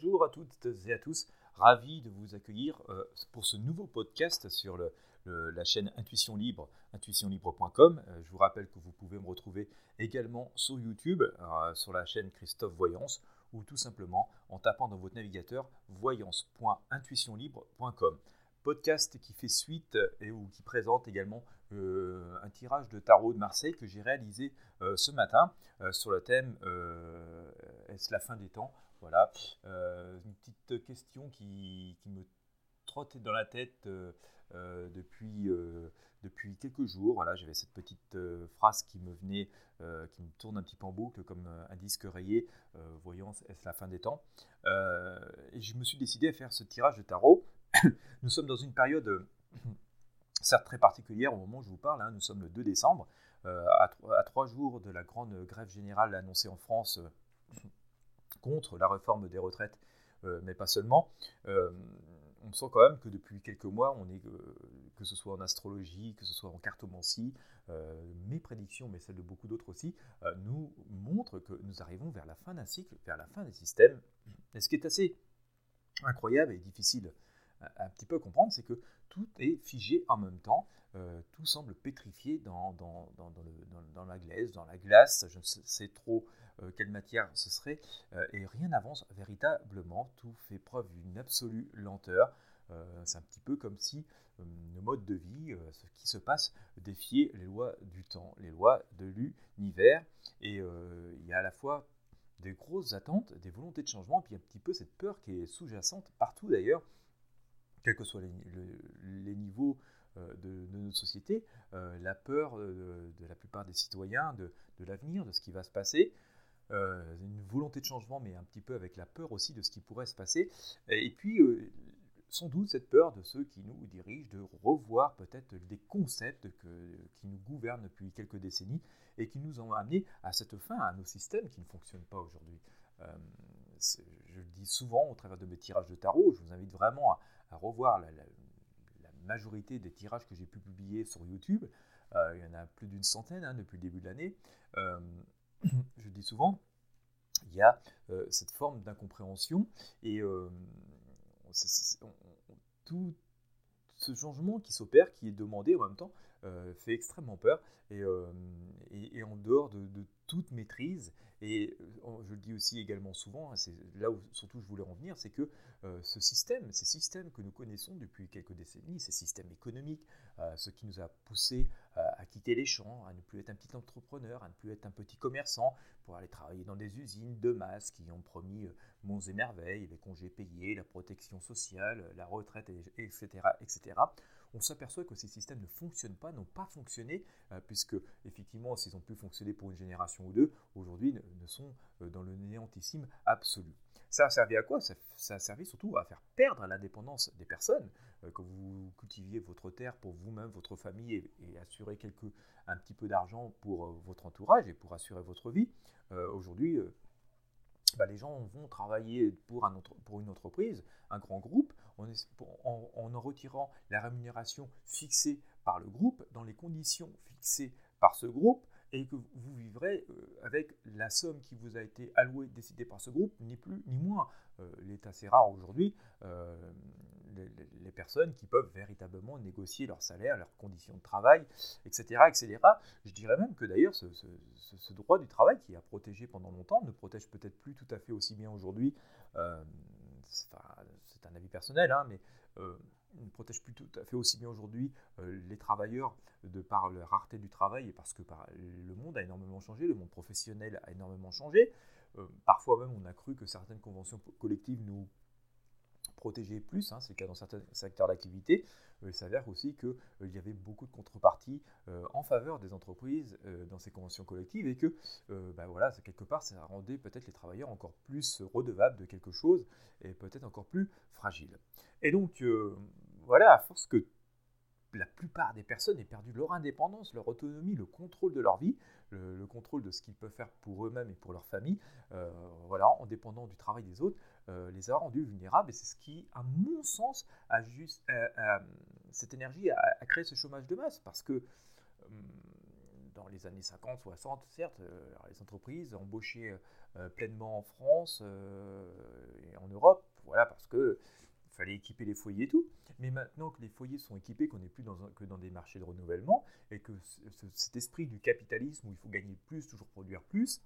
Bonjour à toutes et à tous, ravi de vous accueillir euh, pour ce nouveau podcast sur la chaîne Intuition Libre, intuitionlibre.com. Euh, je vous rappelle que vous pouvez me retrouver également sur YouTube, euh, sur la chaîne Christophe Voyance, ou tout simplement en tapant dans votre navigateur voyance.intuitionlibre.com. Podcast qui fait suite et ou qui présente également un tirage de tarot de Marseille que j'ai réalisé ce matin sur le thème Est-ce la fin des temps? Voilà, euh, une petite question qui, me trottait dans la tête euh, euh, depuis, quelques jours. Voilà, j'avais cette petite phrase qui me venait, qui me tourne un petit peu en boucle comme un disque rayé. voyons, est-ce la fin des temps? Et je me suis décidé à faire ce tirage de tarot. nous sommes dans une période certes très particulière au moment où je vous parle. Hein. nous sommes le 2 décembre, à, trois jours de la grande grève générale annoncée en France contre la réforme des retraites, euh, mais pas seulement. Euh, on sent quand même que depuis quelques mois, on est, euh, que ce soit en astrologie, que ce soit en cartomancie, mes prédictions, mais celles de beaucoup d'autres aussi, nous montrent que nous arrivons vers la fin d'un cycle, vers la fin des systèmes. Et ce qui est assez incroyable et difficile un petit peu comprendre, c'est que tout est figé en même temps. tout semble pétrifié dans, la glace, dans la glace. Je ne sais trop euh, quelle matière ce serait, euh, et rien n'avance véritablement, tout fait preuve d'une absolue lenteur. Euh, c'est un petit peu comme si le mode de vie, ce qui se passe, défiait les lois du temps, les lois de l'univers, et il y a à la fois des grosses attentes, des volontés de changement, puis un petit peu cette peur qui est sous-jacente partout d'ailleurs, quels que soient les, niveaux de, notre société, la peur de, la plupart des citoyens de, l'avenir, de ce qui va se passer, euh, une volonté de changement, mais un petit peu avec la peur aussi de ce qui pourrait se passer. Et puis, euh, sans doute cette peur de ceux qui nous dirigent de revoir peut-être des concepts qui nous gouvernent depuis quelques décennies et qui nous ont amené à cette fin, à nos systèmes qui ne fonctionnent pas aujourd'hui. Euh, je le dis souvent au travers de mes tirages de tarot, je vous invite vraiment à, revoir la, majorité des tirages que j'ai pu publier sur YouTube. il y en a plus d'une centaine hein, depuis le début de l'année je dis souvent, il y a euh, cette forme d'incompréhension et euh, tout ce changement qui s'opère, qui est demandé en même temps, euh, fait extrêmement peur et, et, en dehors de, toute maîtrise. Et je le dis aussi également souvent, hein, c'est là où surtout je voulais en venir, c'est que ce système, ces systèmes que nous connaissons depuis quelques décennies, ces systèmes économiques, ce qui nous a poussé à quitter les champs, à ne plus être un petit entrepreneur, à ne plus être un petit commerçant, pour aller travailler dans des usines de masse qui ont promis euh, monts et merveilles, les congés payés, la protection sociale, la retraite, etc. etc. On s'aperçoit que ces systèmes ne fonctionnent pas, n'ont pas fonctionné, euh, puisque effectivement, s'ils ont pu fonctionner pour une génération ou deux, aujourd'hui ne, sont euh, dans le néantissime absolu. Ça a servi à quoi? Ça, a servi surtout à faire perdre l'indépendance des personnes, euh, que vous cultiviez votre terre pour vous-même, votre famille, et, assurer un petit peu d'argent pour euh, votre entourage et pour assurer votre vie. Aujourd'hui, bah, les gens vont travailler pour, un pour une entreprise, un grand groupe, en, en, en retirant la rémunération fixée par le groupe, dans les conditions fixées par ce groupe, et que vous vivrez euh, avec la somme qui vous a été allouée, décidée par ce groupe, ni plus ni moins. Euh, il est assez rare aujourd'hui euh, les, personnes qui peuvent véritablement négocier leur salaire, leurs conditions de travail, etc. etc. Je dirais même que d'ailleurs ce, droit du travail qui a protégé pendant longtemps ne protège peut-être plus tout à fait aussi bien aujourd'hui. C'est un avis personnel, hein, mais ne protège plus tout à fait aussi bien aujourd'hui euh, les travailleurs de par la rareté du travail et parce que le monde a énormément changé, le monde professionnel a énormément changé. Euh, parfois même, on a cru que certaines conventions collectives nous protégeaient plus, hein, c'est le cas dans certains secteurs d'activité. Euh, il s'avère aussi qu'il y avait beaucoup de contreparties en faveur des entreprises dans ces conventions collectives et que ben voilà, quelque part, ça rendait peut-être les travailleurs encore plus redevables de quelque chose et peut-être encore plus fragiles. Et donc, voilà, à force que la plupart des personnes aient perdu leur indépendance, leur autonomie, le contrôle de leur vie, le, contrôle de ce qu'ils peuvent faire pour eux-mêmes et pour leur famille, euh, voilà, en dépendant du travail des autres, euh, les a rendus vulnérables. Et c'est ce qui, à mon sens, a juste, euh, cette énergie a, créé ce chômage de masse. Parce que dans les années 50, 60, certes, les entreprises embauchaient pleinement en France et en Europe, voilà, parce que fallait équiper les foyers et tout. Mais maintenant que les foyers sont équipés, qu'on n'est plus dans que dans des marchés de renouvellement, et que cet esprit du capitalisme où il faut gagner plus, toujours produire plus,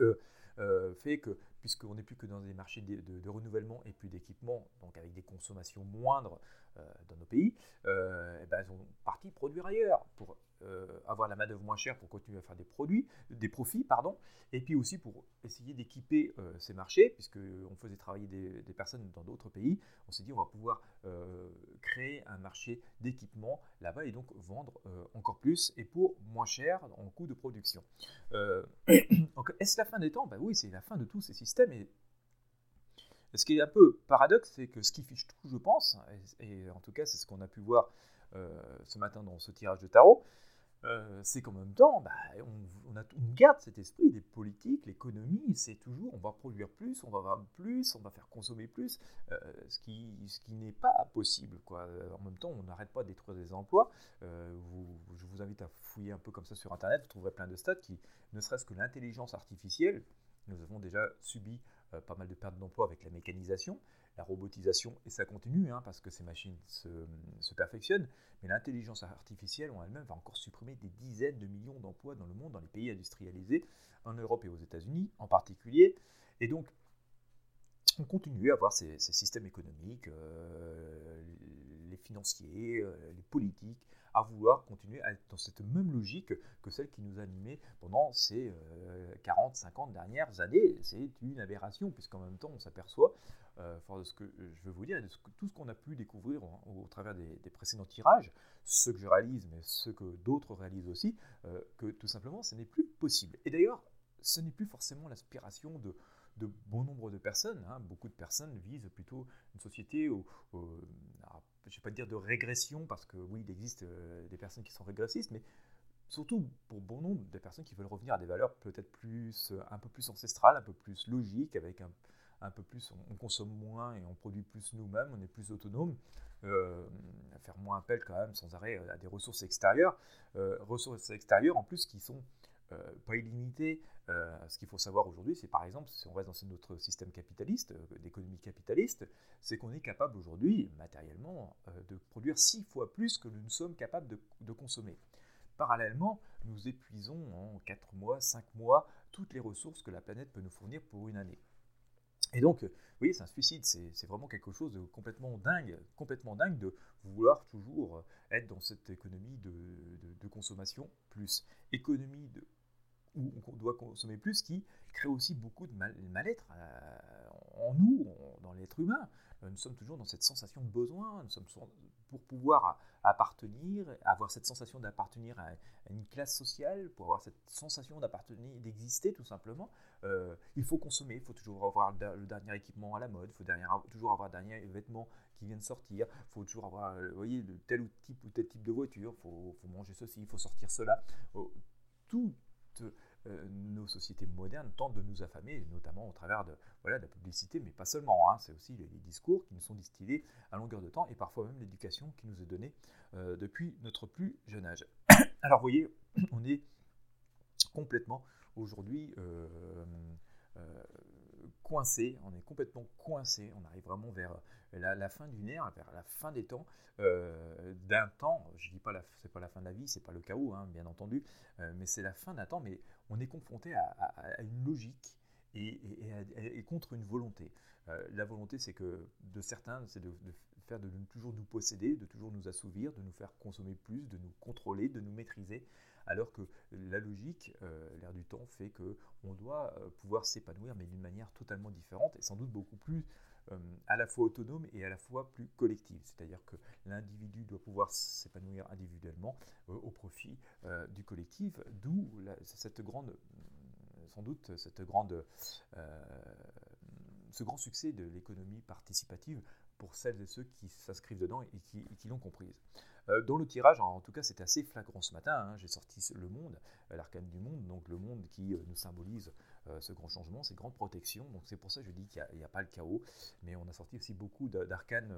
euh, euh, fait que, puisqu'on n'est plus que dans des marchés de, renouvellement et plus d'équipement, donc avec des consommations moindres euh, dans nos pays, eh ben, ils ont parti produire ailleurs pour euh, avoir la main-d'œuvre moins chère pour continuer à faire des produits, des profits, pardon, et puis aussi pour essayer d'équiper euh, ces marchés, puisqu'on faisait travailler des, personnes dans d'autres pays, on s'est dit on va pouvoir euh, créer un marché d'équipement là-bas et donc vendre encore plus et pour moins cher en coût de production. est-ce la fin des temps? Ben Oui, c'est la fin de tous ces systèmes et ce qui est un peu paradoxe, c'est que ce qui fiche tout, je pense, et, en tout cas c'est ce qu'on a pu voir ce matin dans ce tirage de tarot, euh, c'est qu'en même temps, bah, on, a, garde cet esprit des politiques, l'économie, c'est toujours on va produire plus, on va vendre plus, on va faire consommer plus, euh, ce qui, ce qui n'est pas possible. Quoi. En même temps, on n'arrête pas de détruire des emplois. Euh, je vous invite à fouiller un peu comme ça sur Internet, vous trouverez plein de stats qui, ne serait-ce que l'intelligence artificielle, nous avons déjà subi pas mal de pertes d'emplois avec la mécanisation la robotisation, et ça continue, hein, parce que ces machines se, perfectionnent, mais l'intelligence artificielle en elle-même va encore supprimer des dizaines de millions d'emplois dans le monde, dans les pays industrialisés, en Europe et aux États-Unis en particulier. Et donc, on continue à avoir ces, systèmes économiques, euh, les financiers, euh, les politiques, à vouloir continuer à être dans cette même logique que celle qui nous animait pendant ces 40, euh, 50 dernières années. C'est une aberration, puisqu'en même temps, on s'aperçoit, euh, de ce que je veux vous dire, de tout ce qu'on a pu découvrir au, travers des, précédents tirages, ceux que je réalise, mais ceux que d'autres réalisent aussi, euh, que tout simplement, ce n'est plus possible. Et d'ailleurs, ce n'est plus forcément l'aspiration de, de bon nombre de personnes. Hein. Beaucoup de personnes visent plutôt une société où, je ne vais pas dire de régression, parce que oui, il existe euh, des personnes qui sont régressistes, mais surtout pour bon nombre de personnes qui veulent revenir à des valeurs peut-être plus, euh, un peu plus ancestrales, un peu plus logiques, avec un, un peu plus, on, consomme moins et on produit plus nous-mêmes, on est plus autonome, euh, faire moins appel quand même sans arrêt à des ressources extérieures, ressources extérieures en plus qui sont pas illimitées, euh, ce qu'il faut savoir aujourd'hui, c'est par exemple, si on reste dans notre système capitaliste, euh, d'économie capitaliste, c'est qu'on est capable aujourd'hui, matériellement, euh, de produire six fois plus que nous sommes capables de, consommer. Parallèlement, nous épuisons en 4 mois, 5 mois, toutes les ressources que la planète peut nous fournir pour une année. Et donc, oui, c'est un suicide, c'est vraiment quelque chose de complètement dingue, complètement dingue de vouloir toujours être dans cette économie de, de consommation plus. Économie de où on doit consommer plus, qui crée aussi beaucoup de mal-être euh, en nous, dans l'être humain. Euh, nous sommes toujours dans cette sensation de besoin, nous sommes pour pouvoir appartenir, avoir cette sensation d'appartenir à une classe sociale, pour avoir cette sensation d'appartenir, d'exister tout simplement, euh, il faut consommer, il faut toujours avoir le dernier équipement à la mode, il faut toujours avoir le dernier vêtement qui vient de sortir, il faut toujours avoir, voyez, tel ou type ou tel type de voiture, il faut, faut, manger ceci, il faut sortir cela. Tout euh, nos sociétés modernes tentent de nous affamer, notamment au travers de, voilà, de la publicité, mais pas seulement. Hein. c'est aussi les, discours qui nous sont distillés à longueur de temps et parfois même l'éducation qui nous est donnée euh, depuis notre plus jeune âge. Alors, vous voyez, on est complètement aujourd'hui euh, coincé, on est complètement coincé, on arrive vraiment vers la, fin d'une ère, vers la fin des temps, euh, d'un temps, je dis pas c'est pas la fin de la vie, c'est pas le chaos, hein, bien entendu, euh, mais c'est la fin d'un temps, mais on est confronté à, une logique et, contre une volonté. Euh, la volonté, c'est que de certains, c'est de, faire de toujours nous posséder, de toujours nous assouvir, de nous faire consommer plus, de nous contrôler, de nous maîtriser, alors que la logique, l'air du temps, fait que on doit pouvoir s'épanouir, mais d'une manière totalement différente et sans doute beaucoup plus euh, à la fois autonome et à la fois plus collective. C'est-à-dire que l'individu doit pouvoir s'épanouir individuellement euh, au profit euh, du collectif, d'où cette grande, sans doute, cette grande, ce grand succès de l'économie participative pour celles et ceux qui s'inscrivent dedans et qui, l'ont comprise. Dans le tirage, en tout cas, c'était assez flagrant ce matin. Hein. J'ai sorti Le Monde, l'arcane du monde, donc le monde qui nous symbolise ce grand changement, ces grandes protections. Donc c'est pour ça que je dis qu'il n'y a, pas le chaos, mais on a sorti aussi beaucoup d'arcanes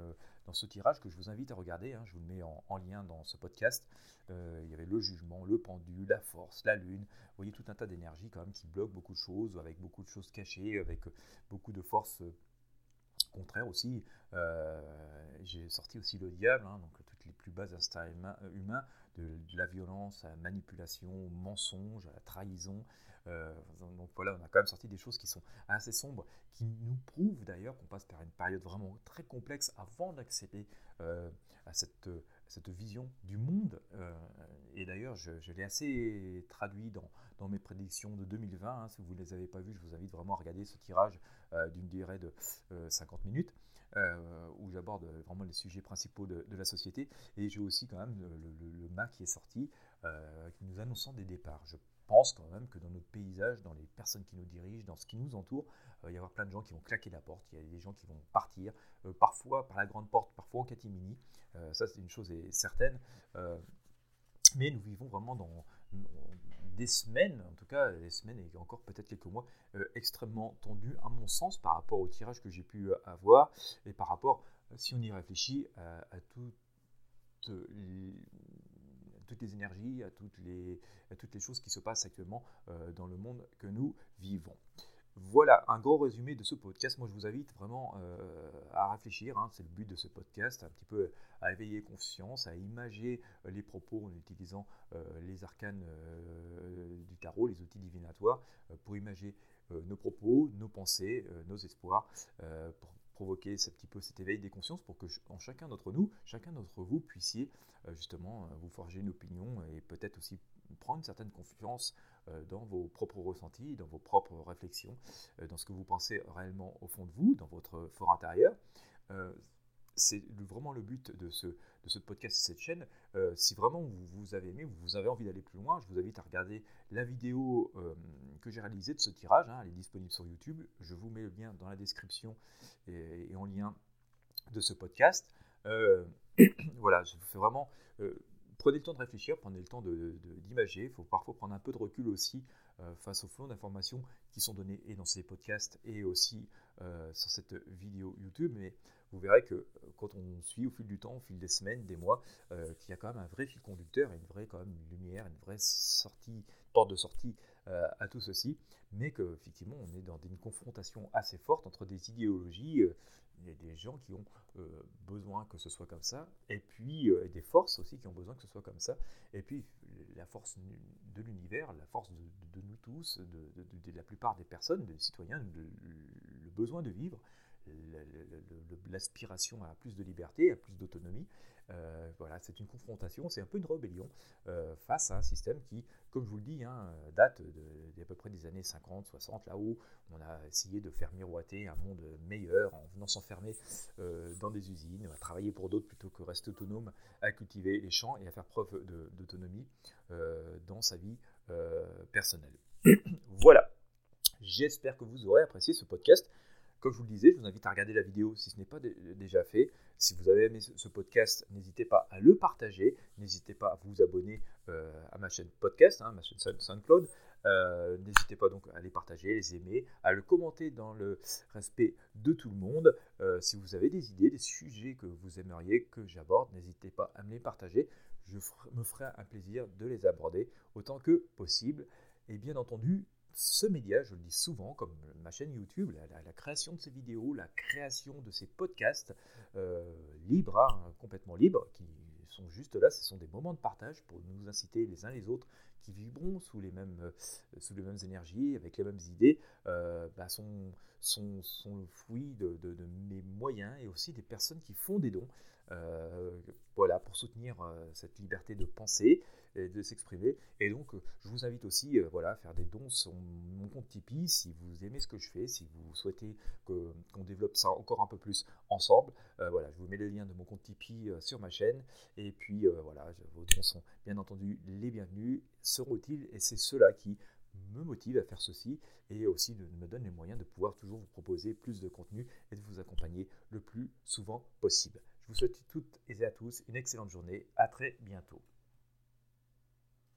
dans ce tirage que je vous invite à regarder. Hein. je vous le mets en, lien dans ce podcast. il y avait le jugement, le pendu, la force, la lune. Vous voyez tout un tas d'énergie quand même qui bloque beaucoup de choses, avec beaucoup de choses cachées, avec beaucoup de forces contraires aussi. J'ai sorti aussi le diable, hein, donc les plus bas instincts humains de, la violence à la manipulation, au mensonge, à la trahison. Euh, donc voilà, on a quand même sorti des choses qui sont assez sombres, qui nous prouvent d'ailleurs qu'on passe par une période vraiment très complexe avant d'accéder euh, à cette, vision du monde. Euh, et d'ailleurs, je, l'ai assez traduit dans, dans, mes prédictions de 2020. Hein. Si vous ne les avez pas vues, je vous invite vraiment à regarder ce tirage d'une durée de 50 minutes. Euh, où j'aborde vraiment les sujets principaux de, la société. Et j'ai aussi quand même le, le, MA qui est sorti, euh, nous annonçant des départs. Je pense quand même que dans notre paysage, dans les personnes qui nous dirigent, dans ce qui nous entoure, euh, il va y avoir plein de gens qui vont claquer la porte, il y a des gens qui vont partir, parfois par la grande porte, parfois en catimini. ça, c'est une chose certaine. mais nous vivons vraiment dans, des semaines, en tout cas des semaines et encore peut-être quelques mois, euh, extrêmement tendus à mon sens par rapport au tirage que j'ai pu euh, avoir et par rapport, euh, si on y réfléchit, à, toutes, les, toutes les énergies, à toutes les, à toutes les choses qui se passent actuellement dans le monde que nous vivons. Voilà un gros résumé de ce podcast. Moi, je vous invite vraiment euh, à réfléchir. Hein. c'est le but de ce podcast, un petit peu à éveiller conscience, à imager euh, les propos en utilisant euh, les arcanes du tarot, les outils divinatoires, pour imager nos propos, nos pensées, nos espoirs, pour provoquer ce petit peu cet éveil des consciences, pour que chacun d'entre nous, chacun d'entre vous puissiez justement vous forger une opinion et peut-être aussi prendre une certaine confiance euh, dans vos propres ressentis, dans vos propres réflexions, euh, dans ce que vous pensez réellement au fond de vous, dans votre fort intérieur. Euh, c'est vraiment le but de ce, podcast et cette chaîne. si vraiment vous, vous, avez aimé, vous avez envie d'aller plus loin, je vous invite à regarder la vidéo que j'ai réalisée de ce tirage. Hein. elle est disponible sur YouTube. Je vous mets le lien dans la description et, en lien de ce podcast. voilà, je vous fais vraiment prenez le temps de réfléchir, prenez le temps d'imager. Il faut parfois prendre un peu de recul aussi euh, face au flot d'informations qui sont données et dans ces podcasts et aussi euh, sur cette vidéo YouTube. Mais vous verrez que euh, quand on suit au fil du temps, au fil des semaines, des mois, qu'il y a quand même un vrai fil conducteur, une vraie quand même lumière, une vraie sortie, porte de sortie à tout ceci, mais qu'effectivement on est dans une confrontation assez forte entre des idéologies il y a des gens qui ont euh, besoin que ce soit comme ça, et puis euh, des forces aussi qui ont besoin que ce soit comme ça, et puis la force de l'univers, la force de, nous tous, de, la plupart des personnes, des citoyens, le besoin de vivre, l'aspiration à plus de liberté, à plus d'autonomie. Euh, voilà, c'est une confrontation, c'est un peu une rébellion euh, face à un système qui, comme je vous le dis, hein, date d'à peu près des années 50, 60, là où on a essayé de faire miroiter un monde meilleur en venant s'enfermer euh, dans des usines, à travailler pour d'autres plutôt que rester autonome, à cultiver les champs et à faire preuve d'autonomie dans sa vie personnelle. voilà, j'espère que vous aurez apprécié ce podcast. Comme je vous le disais, je vous invite à regarder la vidéo si ce n'est pas déjà fait. Si vous avez aimé ce podcast, n'hésitez pas à le partager. N'hésitez pas à vous abonner euh, à ma chaîne podcast, hein, ma chaîne SoundCloud. Euh, n'hésitez pas donc à les partager, les aimer, à le commenter dans le respect de tout le monde. Euh, si vous avez des idées, des sujets que vous aimeriez que j'aborde, n'hésitez pas à me les partager. Je me ferai un plaisir de les aborder autant que possible. Et bien entendu, ce média, je le dis souvent, comme ma chaîne YouTube, la, création de ces vidéos, la création de ces podcasts euh, libres, hein, complètement libres, qui sont juste là, ce sont des moments de partage pour nous inciter les uns les autres qui vibront sous les mêmes, euh, sous les mêmes énergies, avec les mêmes idées, euh, bah, sont, sont, sont, le fruit de, mes moyens et aussi des personnes qui font des dons. voilà, pour soutenir cette liberté de penser, de s'exprimer. Et donc, euh, je vous invite aussi euh, voilà, à faire des dons sur mon compte Tipeee si vous aimez ce que je fais, si vous souhaitez qu'on développe ça encore un peu plus ensemble. Euh, voilà, je vous mets le lien de mon compte Tipeee sur ma chaîne. Et puis, voilà, vos dons sont bien entendu les bienvenus, seront utiles et c'est cela qui me motive à faire ceci et aussi me donne les moyens de pouvoir toujours vous proposer plus de contenu et de vous accompagner le plus souvent possible. Je vous souhaite toutes et à tous une excellente journée. À très bientôt.